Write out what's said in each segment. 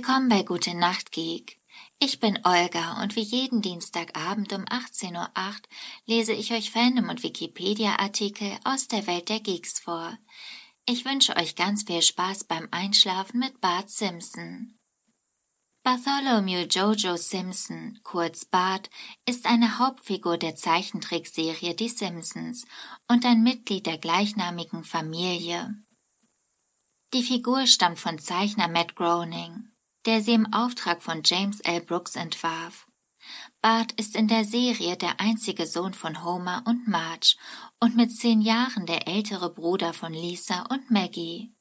Willkommen bei Gute Nacht Geek. Ich bin Olga und wie jeden Dienstagabend um 18.08 Uhr lese ich euch Fandom und Wikipedia-Artikel aus der Welt der Geeks vor. Ich wünsche euch ganz viel Spaß beim Einschlafen mit Bart Simpson. Bartholomew Jojo Simpson, kurz Bart, ist eine Hauptfigur der Zeichentrickserie Die Simpsons und ein Mitglied der gleichnamigen Familie. Die Figur stammt von Zeichner Matt Groening der sie im Auftrag von James L. Brooks entwarf. Bart ist in der Serie der einzige Sohn von Homer und Marge und mit zehn Jahren der ältere Bruder von Lisa und Maggie.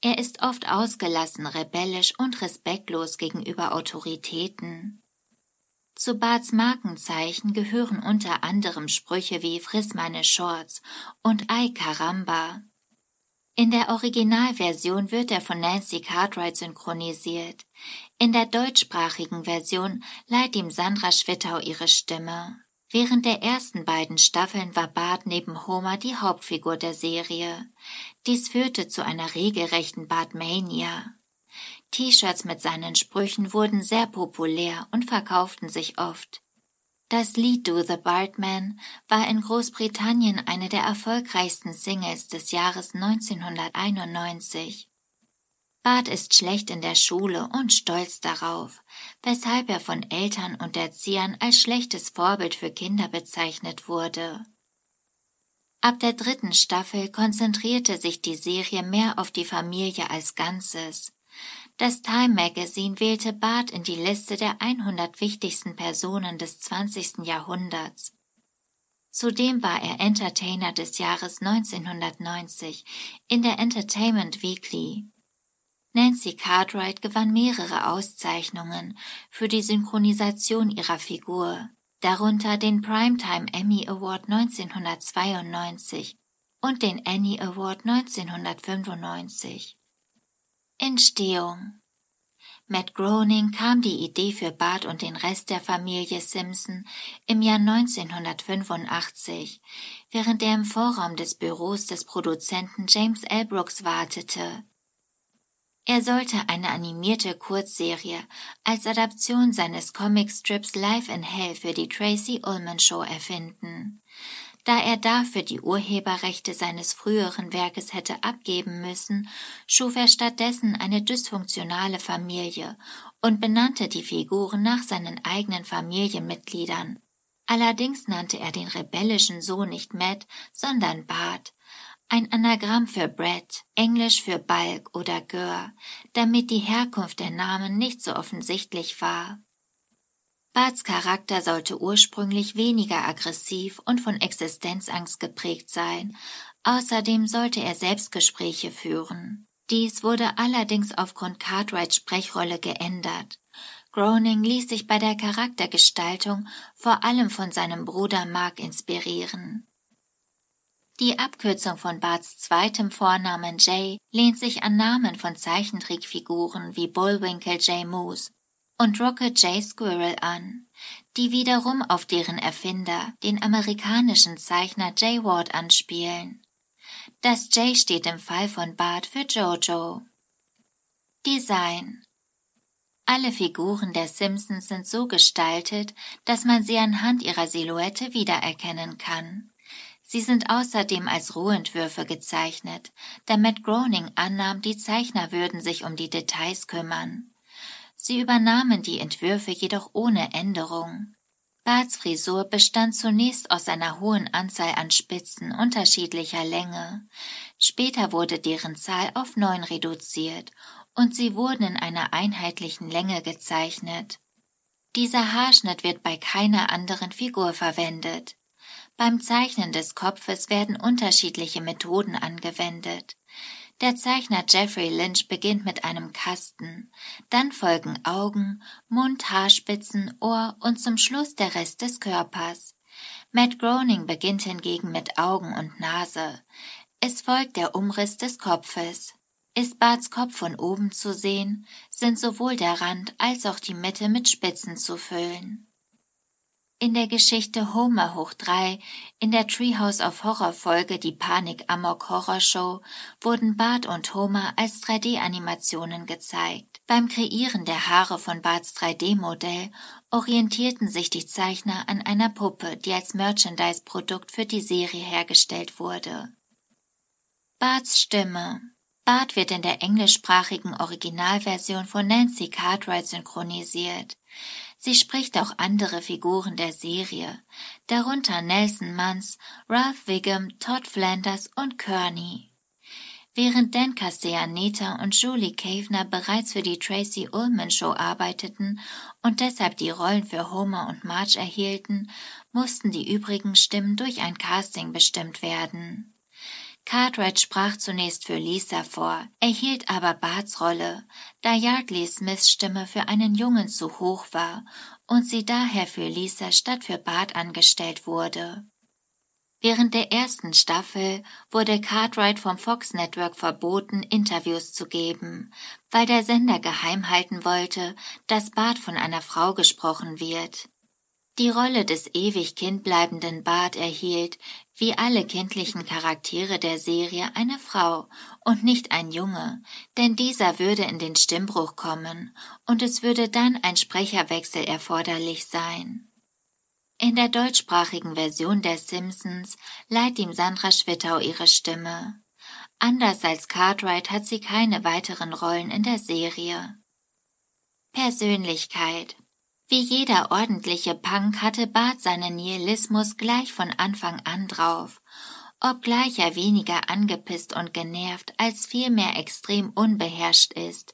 Er ist oft ausgelassen, rebellisch und respektlos gegenüber Autoritäten. Zu Barts Markenzeichen gehören unter anderem Sprüche wie Friss meine Shorts und Ay Caramba. In der Originalversion wird er von Nancy Cartwright synchronisiert. In der deutschsprachigen Version leiht ihm Sandra Schwittau ihre Stimme. Während der ersten beiden Staffeln war Bart neben Homer die Hauptfigur der Serie. Dies führte zu einer regelrechten Bartmania. T-Shirts mit seinen Sprüchen wurden sehr populär und verkauften sich oft. Das Lied Do the Bartman war in Großbritannien eine der erfolgreichsten Singles des Jahres 1991. Bart ist schlecht in der Schule und stolz darauf, weshalb er von Eltern und Erziehern als schlechtes Vorbild für Kinder bezeichnet wurde. Ab der dritten Staffel konzentrierte sich die Serie mehr auf die Familie als Ganzes. Das Time Magazine wählte Bart in die Liste der 100 wichtigsten Personen des 20. Jahrhunderts. Zudem war er Entertainer des Jahres 1990 in der Entertainment Weekly. Nancy Cartwright gewann mehrere Auszeichnungen für die Synchronisation ihrer Figur, darunter den Primetime Emmy Award 1992 und den Annie Award 1995. Entstehung Matt Groening kam die Idee für Bart und den Rest der Familie Simpson im Jahr 1985, während er im Vorraum des Büros des Produzenten James L. Brooks wartete. Er sollte eine animierte Kurzserie als Adaption seines Comicstrips Life in Hell für die Tracy Ullman Show erfinden. Da er dafür die Urheberrechte seines früheren Werkes hätte abgeben müssen, schuf er stattdessen eine dysfunktionale Familie und benannte die Figuren nach seinen eigenen Familienmitgliedern. Allerdings nannte er den rebellischen Sohn nicht Matt, sondern Bart, ein Anagramm für Brett, Englisch für Balk oder Gör, damit die Herkunft der Namen nicht so offensichtlich war. Barts Charakter sollte ursprünglich weniger aggressiv und von Existenzangst geprägt sein. Außerdem sollte er Selbstgespräche führen. Dies wurde allerdings aufgrund Cartwrights Sprechrolle geändert. Groening ließ sich bei der Charaktergestaltung vor allem von seinem Bruder Mark inspirieren. Die Abkürzung von Barts zweitem Vornamen Jay lehnt sich an Namen von Zeichentrickfiguren wie Bullwinkle J. Moose und Rocket J. Squirrel an, die wiederum auf deren Erfinder, den amerikanischen Zeichner Jay Ward, anspielen. Das J steht im Fall von Bart für Jojo. Design alle Figuren der Simpsons sind so gestaltet, dass man sie anhand ihrer Silhouette wiedererkennen kann. Sie sind außerdem als Rohentwürfe gezeichnet, da Matt Groening annahm, die Zeichner würden sich um die Details kümmern. Sie übernahmen die Entwürfe jedoch ohne Änderung. Barts Frisur bestand zunächst aus einer hohen Anzahl an Spitzen unterschiedlicher Länge. Später wurde deren Zahl auf neun reduziert und sie wurden in einer einheitlichen Länge gezeichnet. Dieser Haarschnitt wird bei keiner anderen Figur verwendet. Beim Zeichnen des Kopfes werden unterschiedliche Methoden angewendet. Der Zeichner Jeffrey Lynch beginnt mit einem Kasten, dann folgen Augen, Mund, Haarspitzen, Ohr und zum Schluss der Rest des Körpers. Matt Groening beginnt hingegen mit Augen und Nase. Es folgt der Umriss des Kopfes. Ist Barts Kopf von oben zu sehen, sind sowohl der Rand als auch die Mitte mit Spitzen zu füllen. In der Geschichte Homer hoch drei, in der Treehouse of Horror Folge Die Panik Amok Horror Show wurden Bart und Homer als 3D-Animationen gezeigt. Beim Kreieren der Haare von Barts 3D-Modell orientierten sich die Zeichner an einer Puppe, die als Merchandise-Produkt für die Serie hergestellt wurde. Barts Stimme Bart wird in der englischsprachigen Originalversion von Nancy Cartwright synchronisiert. Sie spricht auch andere Figuren der Serie, darunter Nelson Muntz, Ralph Wiggum, Todd Flanders und Kearney. Während Dan Castellaneta und Julie Kavener bereits für die Tracy Ullman Show arbeiteten und deshalb die Rollen für Homer und Marge erhielten, mussten die übrigen Stimmen durch ein Casting bestimmt werden. Cartwright sprach zunächst für Lisa vor, erhielt aber Barts Rolle, da Yardley Smiths Stimme für einen Jungen zu hoch war und sie daher für Lisa statt für Bart angestellt wurde. Während der ersten Staffel wurde Cartwright vom Fox Network verboten, Interviews zu geben, weil der Sender geheim halten wollte, dass Bart von einer Frau gesprochen wird. Die Rolle des ewig kindbleibenden Bart erhielt, wie alle kindlichen Charaktere der Serie, eine Frau und nicht ein Junge, denn dieser würde in den Stimmbruch kommen und es würde dann ein Sprecherwechsel erforderlich sein. In der deutschsprachigen Version der Simpsons leiht ihm Sandra Schwittau ihre Stimme. Anders als Cartwright hat sie keine weiteren Rollen in der Serie. Persönlichkeit wie jeder ordentliche Punk hatte Bart seinen Nihilismus gleich von Anfang an drauf, obgleich er weniger angepisst und genervt als vielmehr extrem unbeherrscht ist,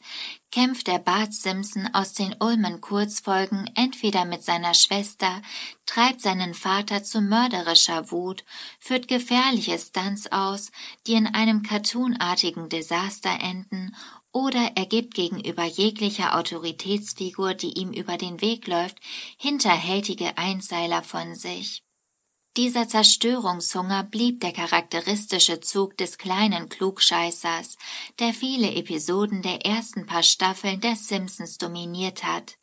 kämpft der Bart Simpson aus den Ulmen Kurzfolgen entweder mit seiner Schwester, treibt seinen Vater zu mörderischer Wut, führt gefährliche Stunts aus, die in einem cartoonartigen Desaster enden oder er gibt gegenüber jeglicher Autoritätsfigur, die ihm über den Weg läuft, hinterhältige Einzeiler von sich. Dieser Zerstörungshunger blieb der charakteristische Zug des kleinen Klugscheißers, der viele Episoden der ersten paar Staffeln der Simpsons dominiert hat.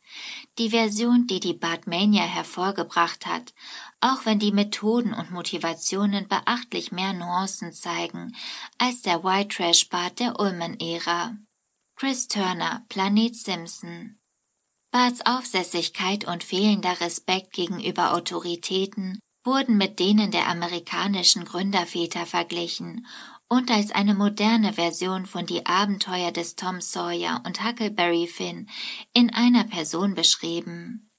Die Version, die die Batmania hervorgebracht hat, auch wenn die Methoden und Motivationen beachtlich mehr Nuancen zeigen als der White Trash Bart der Ulmen-Ära. Chris Turner, Planet Simpson. Barts Aufsässigkeit und fehlender Respekt gegenüber Autoritäten wurden mit denen der amerikanischen Gründerväter verglichen und als eine moderne Version von Die Abenteuer des Tom Sawyer und Huckleberry Finn in einer Person beschrieben.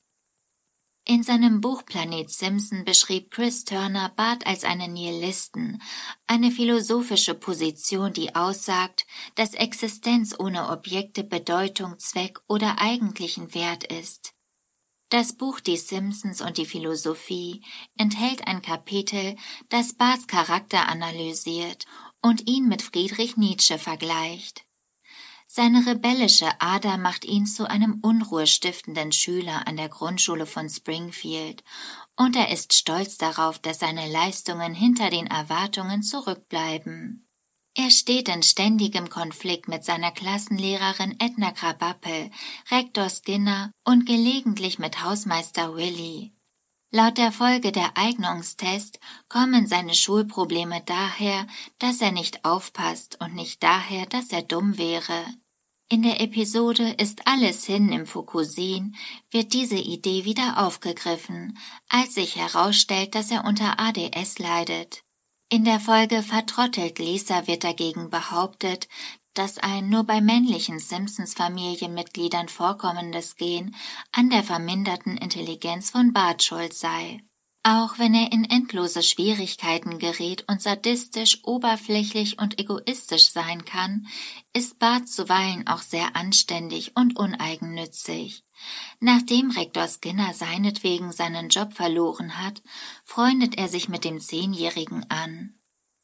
In seinem Buch Planet Simpson beschrieb Chris Turner Bart als einen Nihilisten, eine philosophische Position, die aussagt, dass Existenz ohne Objekte Bedeutung, Zweck oder eigentlichen Wert ist. Das Buch Die Simpsons und die Philosophie enthält ein Kapitel, das Barts Charakter analysiert und ihn mit Friedrich Nietzsche vergleicht. Seine rebellische Ader macht ihn zu einem unruhestiftenden Schüler an der Grundschule von Springfield, und er ist stolz darauf, dass seine Leistungen hinter den Erwartungen zurückbleiben. Er steht in ständigem Konflikt mit seiner Klassenlehrerin Edna Krabappel, Rektor Skinner und gelegentlich mit Hausmeister Willy. Laut der Folge der Eignungstest kommen seine Schulprobleme daher, dass er nicht aufpasst und nicht daher, dass er dumm wäre. In der Episode Ist alles hin im Fukusin wird diese Idee wieder aufgegriffen, als sich herausstellt, dass er unter ADS leidet. In der Folge Vertrottelt Lisa wird dagegen behauptet, dass ein nur bei männlichen Simpsons-Familienmitgliedern vorkommendes Gen an der verminderten Intelligenz von Bart schuld sei. Auch wenn er in endlose Schwierigkeiten gerät und sadistisch, oberflächlich und egoistisch sein kann, ist Bart zuweilen auch sehr anständig und uneigennützig. Nachdem Rektor Skinner seinetwegen seinen Job verloren hat, freundet er sich mit dem Zehnjährigen an.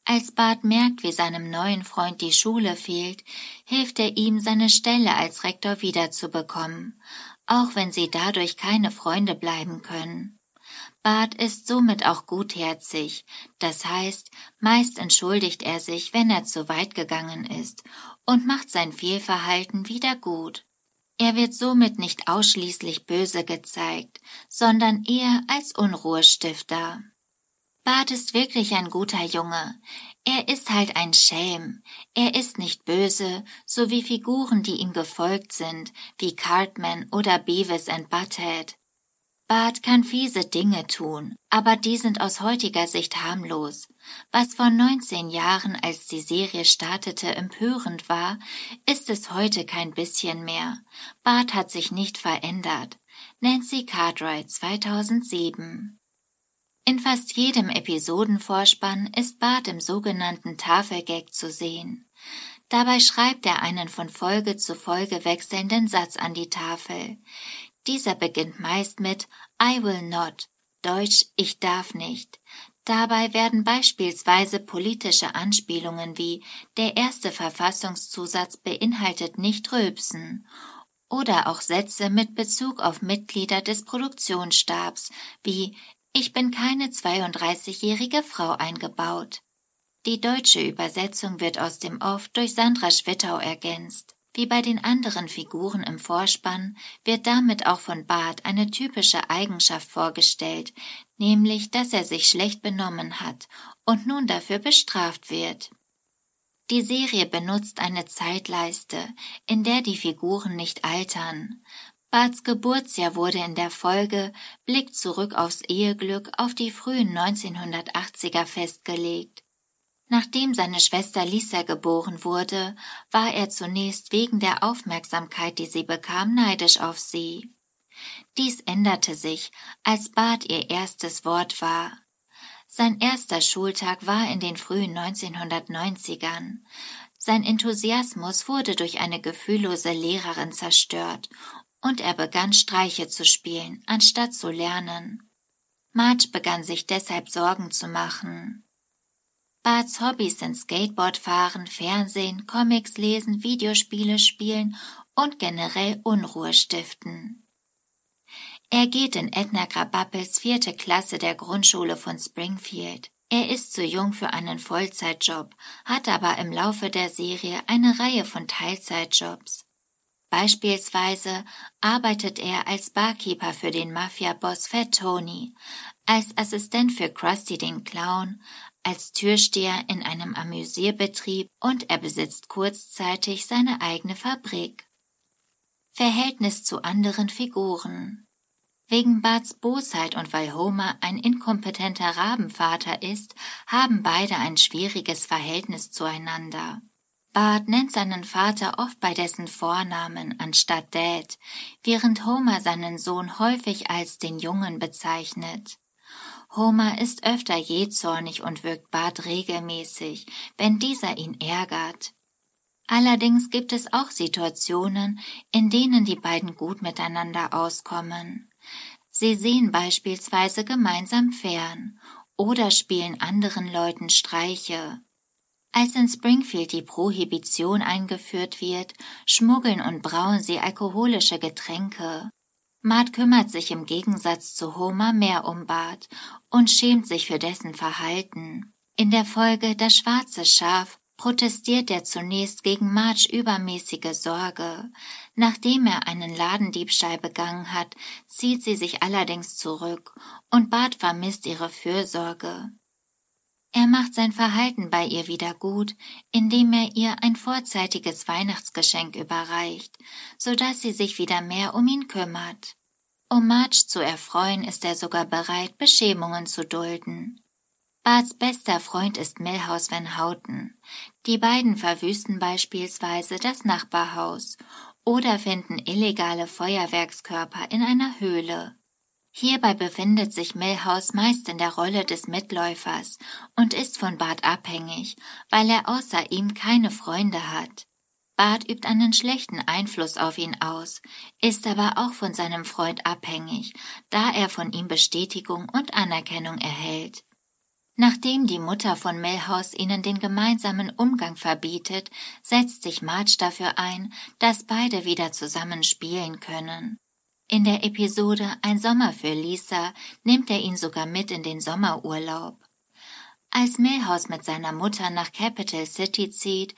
Als Bart merkt, wie seinem neuen Freund die Schule fehlt, hilft er ihm, seine Stelle als Rektor wiederzubekommen, auch wenn sie dadurch keine Freunde bleiben können. Bart ist somit auch gutherzig, das heißt, meist entschuldigt er sich, wenn er zu weit gegangen ist, und macht sein Fehlverhalten wieder gut. Er wird somit nicht ausschließlich böse gezeigt, sondern eher als Unruhestifter. Bart ist wirklich ein guter Junge. Er ist halt ein Schelm. Er ist nicht böse, so wie Figuren, die ihm gefolgt sind, wie Cartman oder Beavis and Butthead. Bart kann fiese Dinge tun, aber die sind aus heutiger Sicht harmlos. Was vor 19 Jahren, als die Serie startete, empörend war, ist es heute kein bisschen mehr. Bart hat sich nicht verändert. Nancy Cartwright 2007 in fast jedem Episodenvorspann ist Bart im sogenannten Tafelgag zu sehen. Dabei schreibt er einen von Folge zu Folge wechselnden Satz an die Tafel. Dieser beginnt meist mit I will not, Deutsch ich darf nicht. Dabei werden beispielsweise politische Anspielungen wie der erste Verfassungszusatz beinhaltet nicht Rülpsen oder auch Sätze mit Bezug auf Mitglieder des Produktionsstabs wie ich bin keine 32-jährige Frau eingebaut. Die deutsche Übersetzung wird aus dem Off durch Sandra Schwittau ergänzt. Wie bei den anderen Figuren im Vorspann wird damit auch von Bart eine typische Eigenschaft vorgestellt, nämlich dass er sich schlecht benommen hat und nun dafür bestraft wird. Die Serie benutzt eine Zeitleiste, in der die Figuren nicht altern. Barts Geburtsjahr wurde in der Folge Blick zurück aufs Eheglück auf die frühen 1980er festgelegt. Nachdem seine Schwester Lisa geboren wurde, war er zunächst wegen der Aufmerksamkeit, die sie bekam, neidisch auf sie. Dies änderte sich, als Bart ihr erstes Wort war. Sein erster Schultag war in den frühen 1990ern. Sein Enthusiasmus wurde durch eine gefühllose Lehrerin zerstört und er begann Streiche zu spielen, anstatt zu lernen. Marge begann sich deshalb Sorgen zu machen. Barts Hobbys sind Skateboardfahren, Fernsehen, Comics lesen, Videospiele spielen und generell Unruhe stiften. Er geht in Edna Krabappels vierte Klasse der Grundschule von Springfield. Er ist zu jung für einen Vollzeitjob, hat aber im Laufe der Serie eine Reihe von Teilzeitjobs. Beispielsweise arbeitet er als Barkeeper für den Mafia-Boss Fat Tony, als Assistent für Krusty den Clown, als Türsteher in einem Amüsierbetrieb und er besitzt kurzzeitig seine eigene Fabrik. Verhältnis zu anderen Figuren Wegen Barts Bosheit und weil Homer ein inkompetenter Rabenvater ist, haben beide ein schwieriges Verhältnis zueinander. Bart nennt seinen Vater oft bei dessen Vornamen anstatt Dad, während Homer seinen Sohn häufig als den Jungen bezeichnet. Homer ist öfter jähzornig und wirkt Bart regelmäßig, wenn dieser ihn ärgert. Allerdings gibt es auch Situationen, in denen die beiden gut miteinander auskommen. Sie sehen beispielsweise gemeinsam fern oder spielen anderen Leuten Streiche. Als in Springfield die Prohibition eingeführt wird, schmuggeln und brauen sie alkoholische Getränke. Matt kümmert sich im Gegensatz zu Homer mehr um Bart und schämt sich für dessen Verhalten. In der Folge Das schwarze Schaf protestiert er zunächst gegen Marge übermäßige Sorge. Nachdem er einen Ladendiebstahl begangen hat, zieht sie sich allerdings zurück und Bart vermisst ihre Fürsorge. Er macht sein Verhalten bei ihr wieder gut, indem er ihr ein vorzeitiges Weihnachtsgeschenk überreicht, so dass sie sich wieder mehr um ihn kümmert. Um Marge zu erfreuen, ist er sogar bereit, Beschämungen zu dulden. Barts bester Freund ist Milhouse Van Houten. Die beiden verwüsten beispielsweise das Nachbarhaus oder finden illegale Feuerwerkskörper in einer Höhle. Hierbei befindet sich Milhouse meist in der Rolle des Mitläufers und ist von Bart abhängig, weil er außer ihm keine Freunde hat. Bart übt einen schlechten Einfluss auf ihn aus, ist aber auch von seinem Freund abhängig, da er von ihm Bestätigung und Anerkennung erhält. Nachdem die Mutter von Milhouse ihnen den gemeinsamen Umgang verbietet, setzt sich Marge dafür ein, dass beide wieder zusammen spielen können. In der Episode Ein Sommer für Lisa nimmt er ihn sogar mit in den Sommerurlaub. Als Milhouse mit seiner Mutter nach Capital City zieht,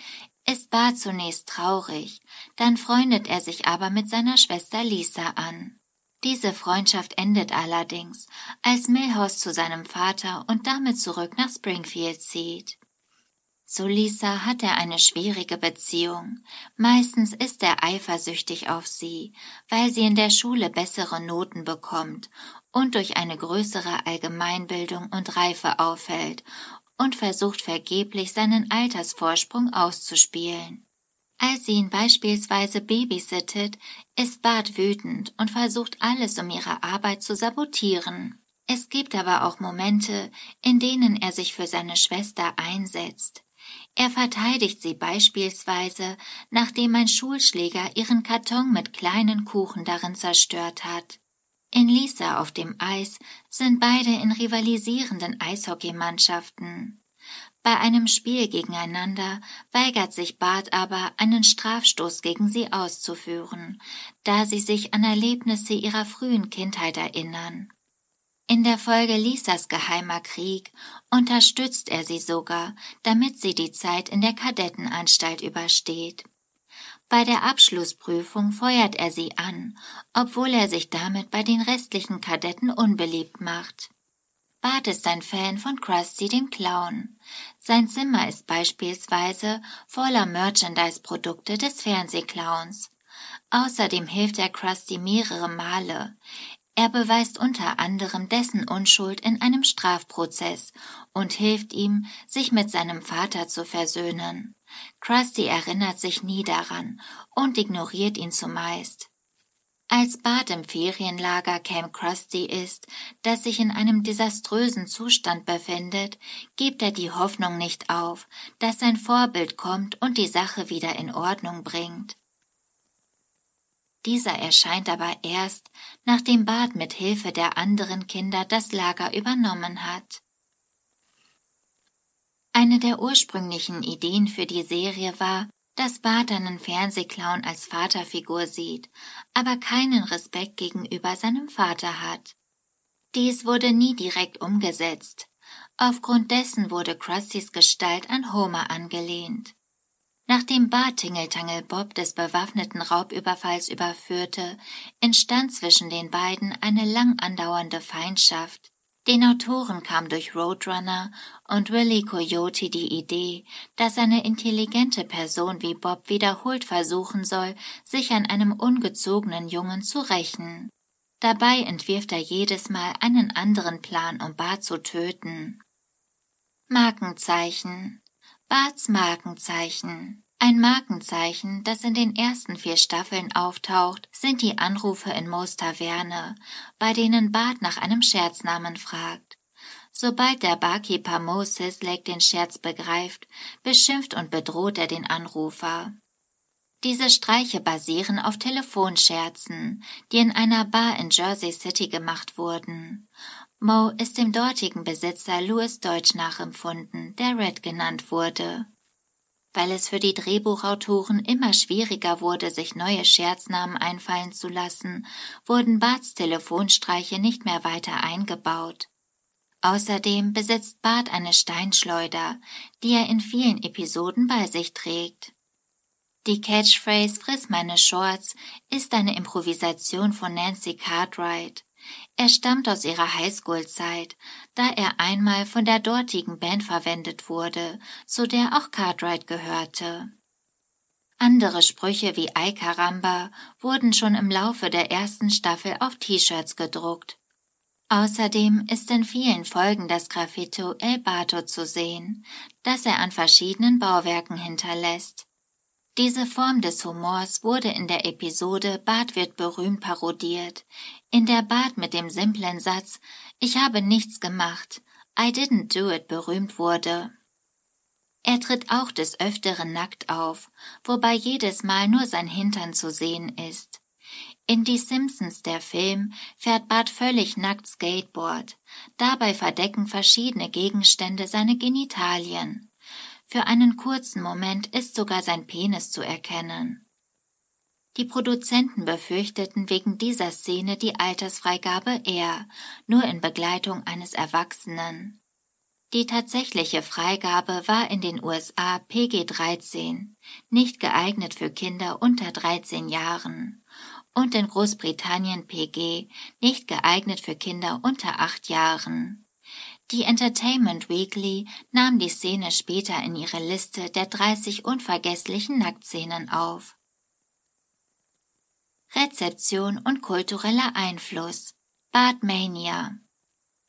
ist Bart zunächst traurig, dann freundet er sich aber mit seiner Schwester Lisa an. Diese Freundschaft endet allerdings, als Milhouse zu seinem Vater und damit zurück nach Springfield zieht. Zu Lisa hat er eine schwierige Beziehung. Meistens ist er eifersüchtig auf sie, weil sie in der Schule bessere Noten bekommt und durch eine größere Allgemeinbildung und Reife auffällt und versucht vergeblich seinen Altersvorsprung auszuspielen. Als sie ihn beispielsweise babysittet, ist Bart wütend und versucht alles, um ihre Arbeit zu sabotieren. Es gibt aber auch Momente, in denen er sich für seine Schwester einsetzt. Er verteidigt sie beispielsweise, nachdem ein Schulschläger ihren Karton mit kleinen Kuchen darin zerstört hat. In Lisa auf dem Eis sind beide in rivalisierenden Eishockeymannschaften. Bei einem Spiel gegeneinander weigert sich Bart aber, einen Strafstoß gegen sie auszuführen, da sie sich an Erlebnisse ihrer frühen Kindheit erinnern. In der Folge Lisas geheimer Krieg unterstützt er sie sogar, damit sie die Zeit in der Kadettenanstalt übersteht. Bei der Abschlussprüfung feuert er sie an, obwohl er sich damit bei den restlichen Kadetten unbeliebt macht. Bart ist ein Fan von Krusty dem Clown. Sein Zimmer ist beispielsweise voller Merchandise-Produkte des Fernsehclowns. Außerdem hilft er Krusty mehrere Male. Er beweist unter anderem dessen Unschuld in einem Strafprozess und hilft ihm, sich mit seinem Vater zu versöhnen. Krusty erinnert sich nie daran und ignoriert ihn zumeist. Als Bart im Ferienlager Camp Krusty ist, das sich in einem desaströsen Zustand befindet, gibt er die Hoffnung nicht auf, dass sein Vorbild kommt und die Sache wieder in Ordnung bringt. Dieser erscheint aber erst, nachdem Bart mit Hilfe der anderen Kinder das Lager übernommen hat. Eine der ursprünglichen Ideen für die Serie war, dass Bart einen Fernsehclown als Vaterfigur sieht, aber keinen Respekt gegenüber seinem Vater hat. Dies wurde nie direkt umgesetzt. Aufgrund dessen wurde Krustys Gestalt an Homer angelehnt. Nachdem Bart Tingeltangel Bob des bewaffneten Raubüberfalls überführte, entstand zwischen den beiden eine lang andauernde Feindschaft. Den Autoren kam durch Roadrunner und Willy Coyote die Idee, dass eine intelligente Person wie Bob wiederholt versuchen soll, sich an einem ungezogenen Jungen zu rächen. Dabei entwirft er jedes Mal einen anderen Plan, um Bart zu töten. Markenzeichen Barts Markenzeichen ein Markenzeichen, das in den ersten vier Staffeln auftaucht, sind die Anrufe in Moos Taverne, bei denen Bart nach einem Scherznamen fragt. Sobald der Barkeeper Mo Sislek den Scherz begreift, beschimpft und bedroht er den Anrufer. Diese Streiche basieren auf Telefonscherzen, die in einer Bar in Jersey City gemacht wurden. Mo ist dem dortigen Besitzer Louis Deutsch nachempfunden, der Red genannt wurde. Weil es für die Drehbuchautoren immer schwieriger wurde, sich neue Scherznamen einfallen zu lassen, wurden Barts Telefonstreiche nicht mehr weiter eingebaut. Außerdem besitzt Bart eine Steinschleuder, die er in vielen Episoden bei sich trägt. Die Catchphrase Friss meine Shorts ist eine Improvisation von Nancy Cartwright. Er stammt aus ihrer Highschool-Zeit, da er einmal von der dortigen Band verwendet wurde, zu der auch Cartwright gehörte. Andere Sprüche wie Ay Caramba wurden schon im Laufe der ersten Staffel auf T-Shirts gedruckt. Außerdem ist in vielen Folgen das Graffito El Bato zu sehen, das er an verschiedenen Bauwerken hinterlässt. Diese Form des Humors wurde in der Episode Bart wird berühmt parodiert, in der Bart mit dem simplen Satz Ich habe nichts gemacht, I didn't do it berühmt wurde. Er tritt auch des Öfteren nackt auf, wobei jedes Mal nur sein Hintern zu sehen ist. In Die Simpsons der Film fährt Bart völlig nackt Skateboard. Dabei verdecken verschiedene Gegenstände seine Genitalien. Für einen kurzen Moment ist sogar sein Penis zu erkennen. Die Produzenten befürchteten wegen dieser Szene die Altersfreigabe eher, nur in Begleitung eines Erwachsenen. Die tatsächliche Freigabe war in den USA PG 13, nicht geeignet für Kinder unter 13 Jahren, und in Großbritannien PG, nicht geeignet für Kinder unter 8 Jahren. Die Entertainment Weekly nahm die Szene später in ihre Liste der 30 unvergesslichen Nacktszenen auf. Rezeption und kultureller Einfluss Bartmania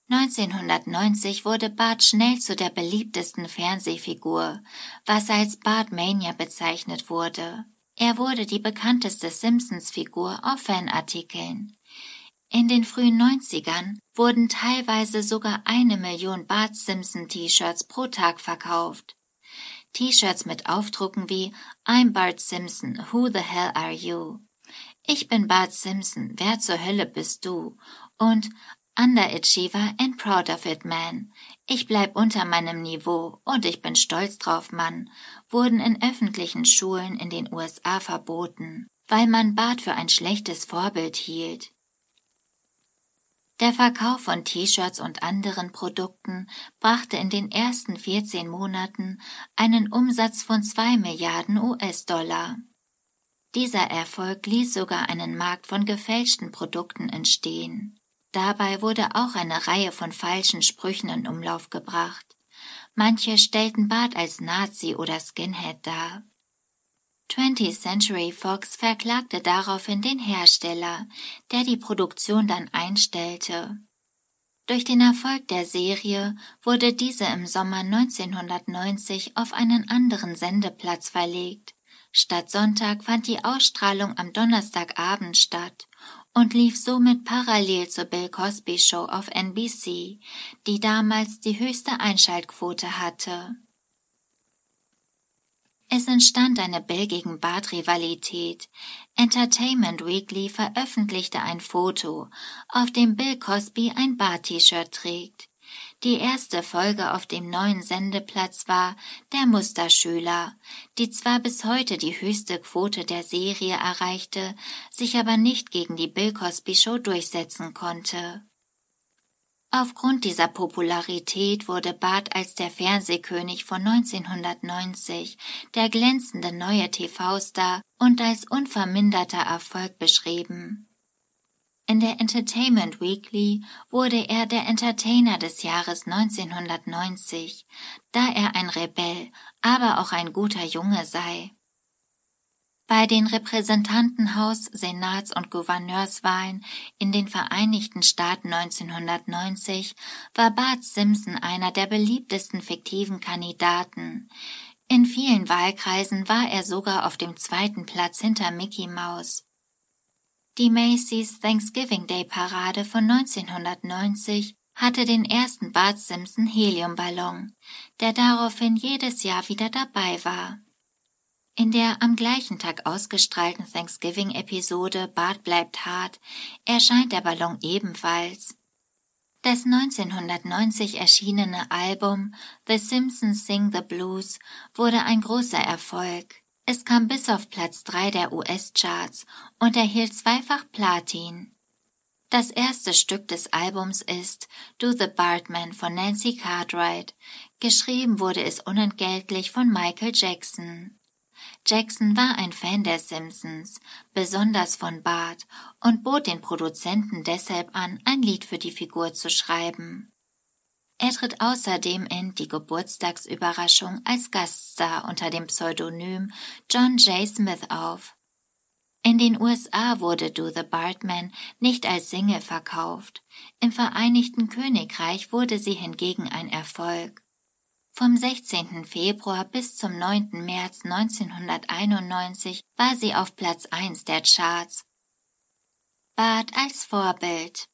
1990 wurde Bart schnell zu der beliebtesten Fernsehfigur, was als Bartmania bezeichnet wurde. Er wurde die bekannteste Simpsons-Figur auf Fanartikeln. In den frühen 90ern wurden teilweise sogar eine Million Bart Simpson T-Shirts pro Tag verkauft. T-Shirts mit Aufdrucken wie I'm Bart Simpson, who the hell are you? Ich bin Bart Simpson, wer zur Hölle bist du? Und Underachiever and proud of it, man. Ich bleib unter meinem Niveau und ich bin stolz drauf, Mann, wurden in öffentlichen Schulen in den USA verboten, weil man Bart für ein schlechtes Vorbild hielt. Der Verkauf von T-Shirts und anderen Produkten brachte in den ersten 14 Monaten einen Umsatz von 2 Milliarden US-Dollar. Dieser Erfolg ließ sogar einen Markt von gefälschten Produkten entstehen. Dabei wurde auch eine Reihe von falschen Sprüchen in Umlauf gebracht. Manche stellten Bart als Nazi oder Skinhead dar. 20th Century Fox verklagte daraufhin den Hersteller, der die Produktion dann einstellte. Durch den Erfolg der Serie wurde diese im Sommer 1990 auf einen anderen Sendeplatz verlegt. Statt Sonntag fand die Ausstrahlung am Donnerstagabend statt und lief somit parallel zur Bill Cosby Show auf NBC, die damals die höchste Einschaltquote hatte. Es entstand eine Bill gegen Bart Rivalität. Entertainment Weekly veröffentlichte ein Foto, auf dem Bill Cosby ein Bart-T-Shirt trägt. Die erste Folge auf dem neuen Sendeplatz war Der Musterschüler, die zwar bis heute die höchste Quote der Serie erreichte, sich aber nicht gegen die Bill Cosby Show durchsetzen konnte. Aufgrund dieser Popularität wurde Bart als der Fernsehkönig von 1990, der glänzende neue TV-Star und als unverminderter Erfolg beschrieben. In der Entertainment Weekly wurde er der Entertainer des Jahres 1990, da er ein Rebell, aber auch ein guter Junge sei. Bei den Repräsentantenhaus-, Senats- und Gouverneurswahlen in den Vereinigten Staaten 1990 war Bart Simpson einer der beliebtesten fiktiven Kandidaten. In vielen Wahlkreisen war er sogar auf dem zweiten Platz hinter Mickey Mouse. Die Macy's Thanksgiving Day Parade von 1990 hatte den ersten Bart Simpson Heliumballon, der daraufhin jedes Jahr wieder dabei war. In der am gleichen Tag ausgestrahlten Thanksgiving-Episode Bart bleibt hart erscheint der Ballon ebenfalls. Das 1990 erschienene Album The Simpsons Sing the Blues wurde ein großer Erfolg. Es kam bis auf Platz 3 der US-Charts und erhielt zweifach Platin. Das erste Stück des Albums ist Do the Bartman von Nancy Cartwright. Geschrieben wurde es unentgeltlich von Michael Jackson. Jackson war ein Fan der Simpsons, besonders von Bart, und bot den Produzenten deshalb an, ein Lied für die Figur zu schreiben. Er tritt außerdem in Die Geburtstagsüberraschung als Gaststar unter dem Pseudonym John J. Smith auf. In den USA wurde Do the Bartman nicht als Single verkauft. Im Vereinigten Königreich wurde sie hingegen ein Erfolg. Vom 16. Februar bis zum 9. März 1991 war sie auf Platz 1 der Charts. Bart als Vorbild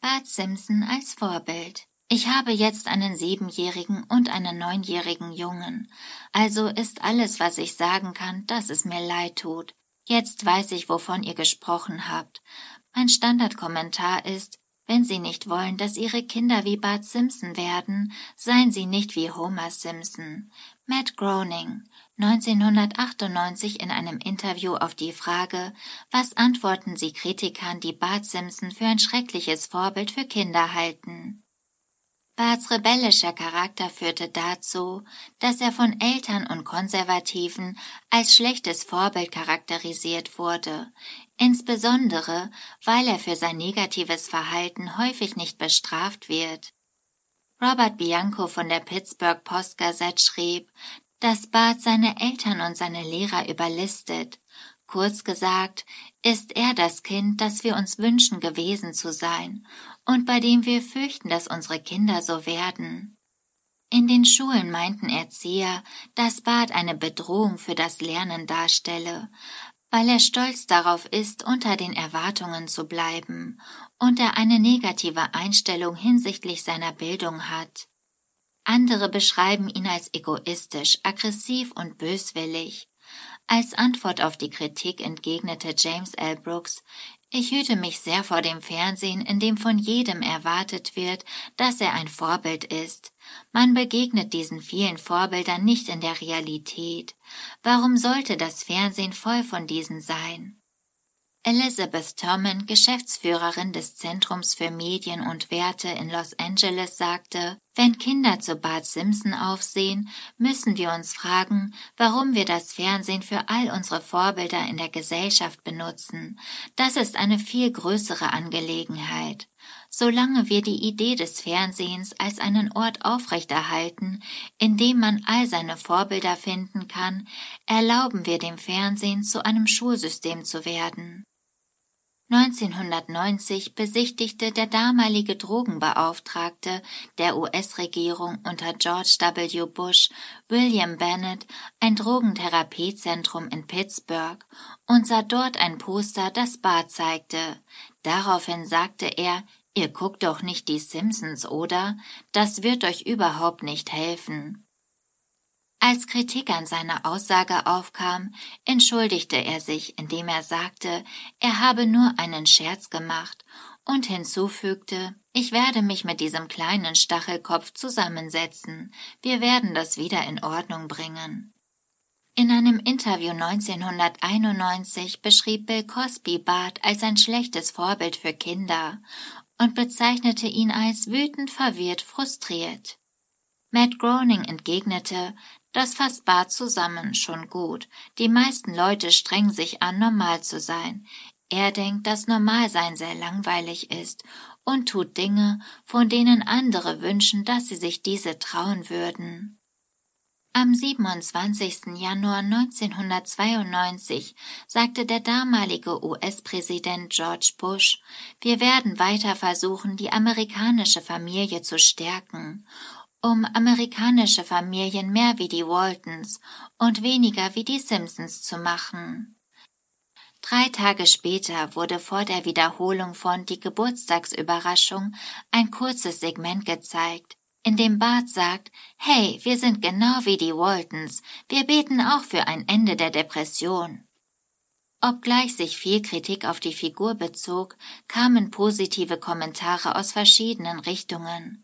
Bart Simpson als Vorbild ich habe jetzt einen siebenjährigen und einen neunjährigen Jungen. Also ist alles, was ich sagen kann, dass es mir leid tut. Jetzt weiß ich, wovon ihr gesprochen habt. Mein Standardkommentar ist, wenn Sie nicht wollen, dass Ihre Kinder wie Bart Simpson werden, seien Sie nicht wie Homer Simpson. Matt Groening, 1998 in einem Interview auf die Frage, was antworten Sie Kritikern, die Bart Simpson für ein schreckliches Vorbild für Kinder halten? Barts rebellischer Charakter führte dazu, dass er von Eltern und Konservativen als schlechtes Vorbild charakterisiert wurde, insbesondere weil er für sein negatives Verhalten häufig nicht bestraft wird. Robert Bianco von der Pittsburgh Post Gazette schrieb, dass Bart seine Eltern und seine Lehrer überlistet. Kurz gesagt, ist er das Kind, das wir uns wünschen gewesen zu sein und bei dem wir fürchten, dass unsere Kinder so werden. In den Schulen meinten Erzieher, dass Bart eine Bedrohung für das Lernen darstelle, weil er stolz darauf ist, unter den Erwartungen zu bleiben und er eine negative Einstellung hinsichtlich seiner Bildung hat. Andere beschreiben ihn als egoistisch, aggressiv und böswillig. Als Antwort auf die Kritik entgegnete James L. Brooks, ich hüte mich sehr vor dem Fernsehen, in dem von jedem erwartet wird, dass er ein Vorbild ist. Man begegnet diesen vielen Vorbildern nicht in der Realität. Warum sollte das Fernsehen voll von diesen sein? Elizabeth Thurman, Geschäftsführerin des Zentrums für Medien und Werte in Los Angeles, sagte, wenn Kinder zu Bart Simpson aufsehen, müssen wir uns fragen, warum wir das Fernsehen für all unsere Vorbilder in der Gesellschaft benutzen. Das ist eine viel größere Angelegenheit. Solange wir die Idee des Fernsehens als einen Ort aufrechterhalten, in dem man all seine Vorbilder finden kann, erlauben wir dem Fernsehen zu einem Schulsystem zu werden. 1990 besichtigte der damalige Drogenbeauftragte der US-Regierung unter George W. Bush, William Bennett, ein Drogentherapiezentrum in Pittsburgh und sah dort ein Poster, das Bart zeigte. Daraufhin sagte er, Ihr guckt doch nicht die Simpsons, oder? Das wird euch überhaupt nicht helfen. Als Kritik an seiner Aussage aufkam, entschuldigte er sich, indem er sagte, er habe nur einen Scherz gemacht und hinzufügte, ich werde mich mit diesem kleinen Stachelkopf zusammensetzen, wir werden das wieder in Ordnung bringen. In einem Interview 1991 beschrieb Bill Cosby Bart als ein schlechtes Vorbild für Kinder und bezeichnete ihn als wütend, verwirrt, frustriert. Matt Groening entgegnete, das fasst Bart zusammen, schon gut. Die meisten Leute strengen sich an, normal zu sein. Er denkt, dass Normalsein sehr langweilig ist und tut Dinge, von denen andere wünschen, dass sie sich diese trauen würden. Am 27. Januar 1992 sagte der damalige US-Präsident George Bush, wir werden weiter versuchen, die amerikanische Familie zu stärken um amerikanische Familien mehr wie die Waltons und weniger wie die Simpsons zu machen. Drei Tage später wurde vor der Wiederholung von Die Geburtstagsüberraschung ein kurzes Segment gezeigt, in dem Bart sagt, hey, wir sind genau wie die Waltons, wir beten auch für ein Ende der Depression. Obgleich sich viel Kritik auf die Figur bezog, kamen positive Kommentare aus verschiedenen Richtungen.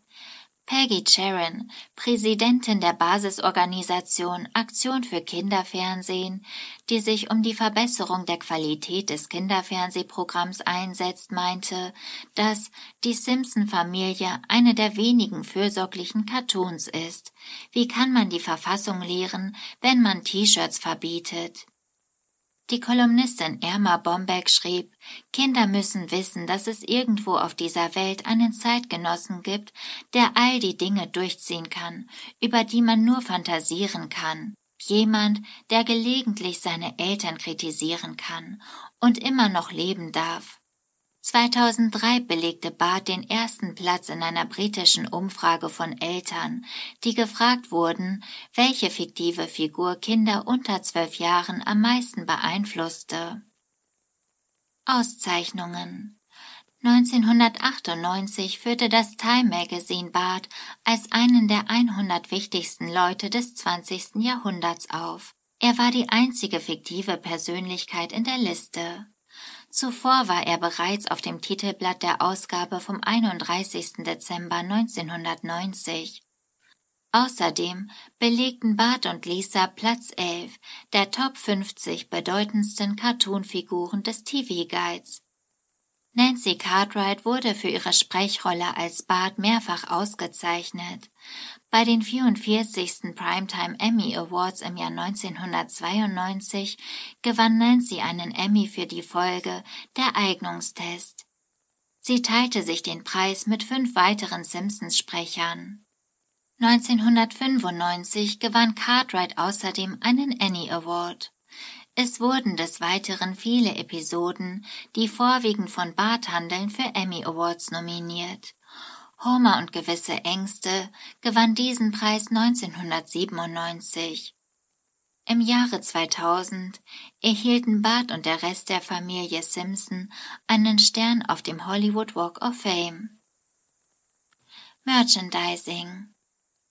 Peggy Charon, Präsidentin der Basisorganisation Aktion für Kinderfernsehen, die sich um die Verbesserung der Qualität des Kinderfernsehprogramms einsetzt, meinte, dass die Simpson-Familie eine der wenigen fürsorglichen Cartoons ist. Wie kann man die Verfassung lehren, wenn man T-Shirts verbietet? Die Kolumnistin Irma Bombeck schrieb, Kinder müssen wissen, dass es irgendwo auf dieser Welt einen Zeitgenossen gibt, der all die Dinge durchziehen kann, über die man nur fantasieren kann. Jemand, der gelegentlich seine Eltern kritisieren kann und immer noch leben darf. 2003 belegte Bart den ersten Platz in einer britischen Umfrage von Eltern, die gefragt wurden, welche fiktive Figur Kinder unter zwölf Jahren am meisten beeinflusste. Auszeichnungen 1998 führte das Time Magazine Bart als einen der 100 wichtigsten Leute des 20. Jahrhunderts auf. Er war die einzige fiktive Persönlichkeit in der Liste. Zuvor war er bereits auf dem Titelblatt der Ausgabe vom 31. Dezember 1990. Außerdem belegten Bart und Lisa Platz 11 der Top 50 bedeutendsten Cartoonfiguren des TV Guides. Nancy Cartwright wurde für ihre Sprechrolle als Bart mehrfach ausgezeichnet. Bei den 44. Primetime Emmy Awards im Jahr 1992 gewann Nancy einen Emmy für die Folge Der Eignungstest. Sie teilte sich den Preis mit fünf weiteren Simpsons-Sprechern. 1995 gewann Cartwright außerdem einen Annie Award. Es wurden des Weiteren viele Episoden, die vorwiegend von Bart handeln, für Emmy Awards nominiert. Homer und gewisse Ängste gewann diesen Preis 1997. Im Jahre 2000 erhielten Bart und der Rest der Familie Simpson einen Stern auf dem Hollywood Walk of Fame. Merchandising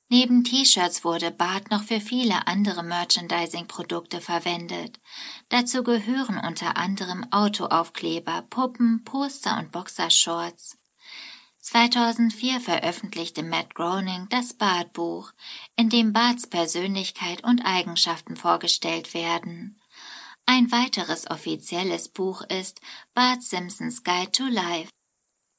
Neben T-Shirts wurde Bart noch für viele andere Merchandising-Produkte verwendet. Dazu gehören unter anderem Autoaufkleber, Puppen, Poster und Boxershorts. 2004 veröffentlichte Matt Groening das Bart-Buch, in dem Barts Persönlichkeit und Eigenschaften vorgestellt werden. Ein weiteres offizielles Buch ist Bart Simpsons Guide to Life.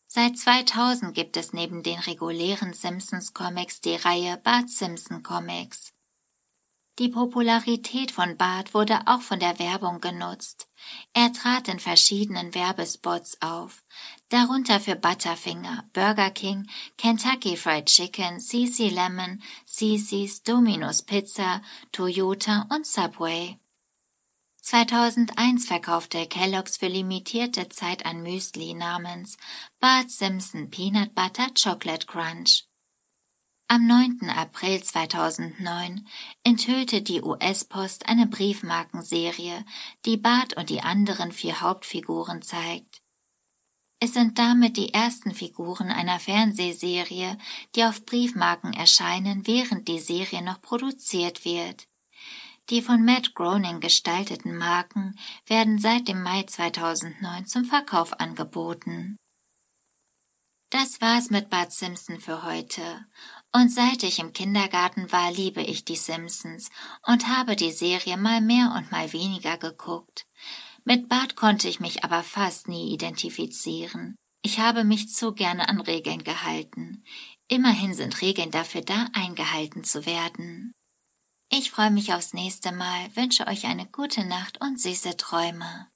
Seit 2000 gibt es neben den regulären Simpsons Comics die Reihe Bart Simpson Comics. Die Popularität von Bart wurde auch von der Werbung genutzt. Er trat in verschiedenen Werbespots auf, darunter für Butterfinger, Burger King, Kentucky Fried Chicken, CC Lemon, CC's, Domino's Pizza, Toyota und Subway. 2001 verkaufte Kellogg's für limitierte Zeit ein Müsli namens Bart Simpson Peanut Butter Chocolate Crunch. Am 9. April 2009 enthüllte die US-Post eine Briefmarkenserie, die Bart und die anderen vier Hauptfiguren zeigt. Es sind damit die ersten Figuren einer Fernsehserie, die auf Briefmarken erscheinen, während die Serie noch produziert wird. Die von Matt Groening gestalteten Marken werden seit dem Mai 2009 zum Verkauf angeboten. Das war's mit Bart Simpson für heute. Und seit ich im Kindergarten war, liebe ich die Simpsons und habe die Serie mal mehr und mal weniger geguckt. Mit Bart konnte ich mich aber fast nie identifizieren. Ich habe mich zu gerne an Regeln gehalten. Immerhin sind Regeln dafür da, eingehalten zu werden. Ich freue mich aufs nächste Mal, wünsche euch eine gute Nacht und süße Träume.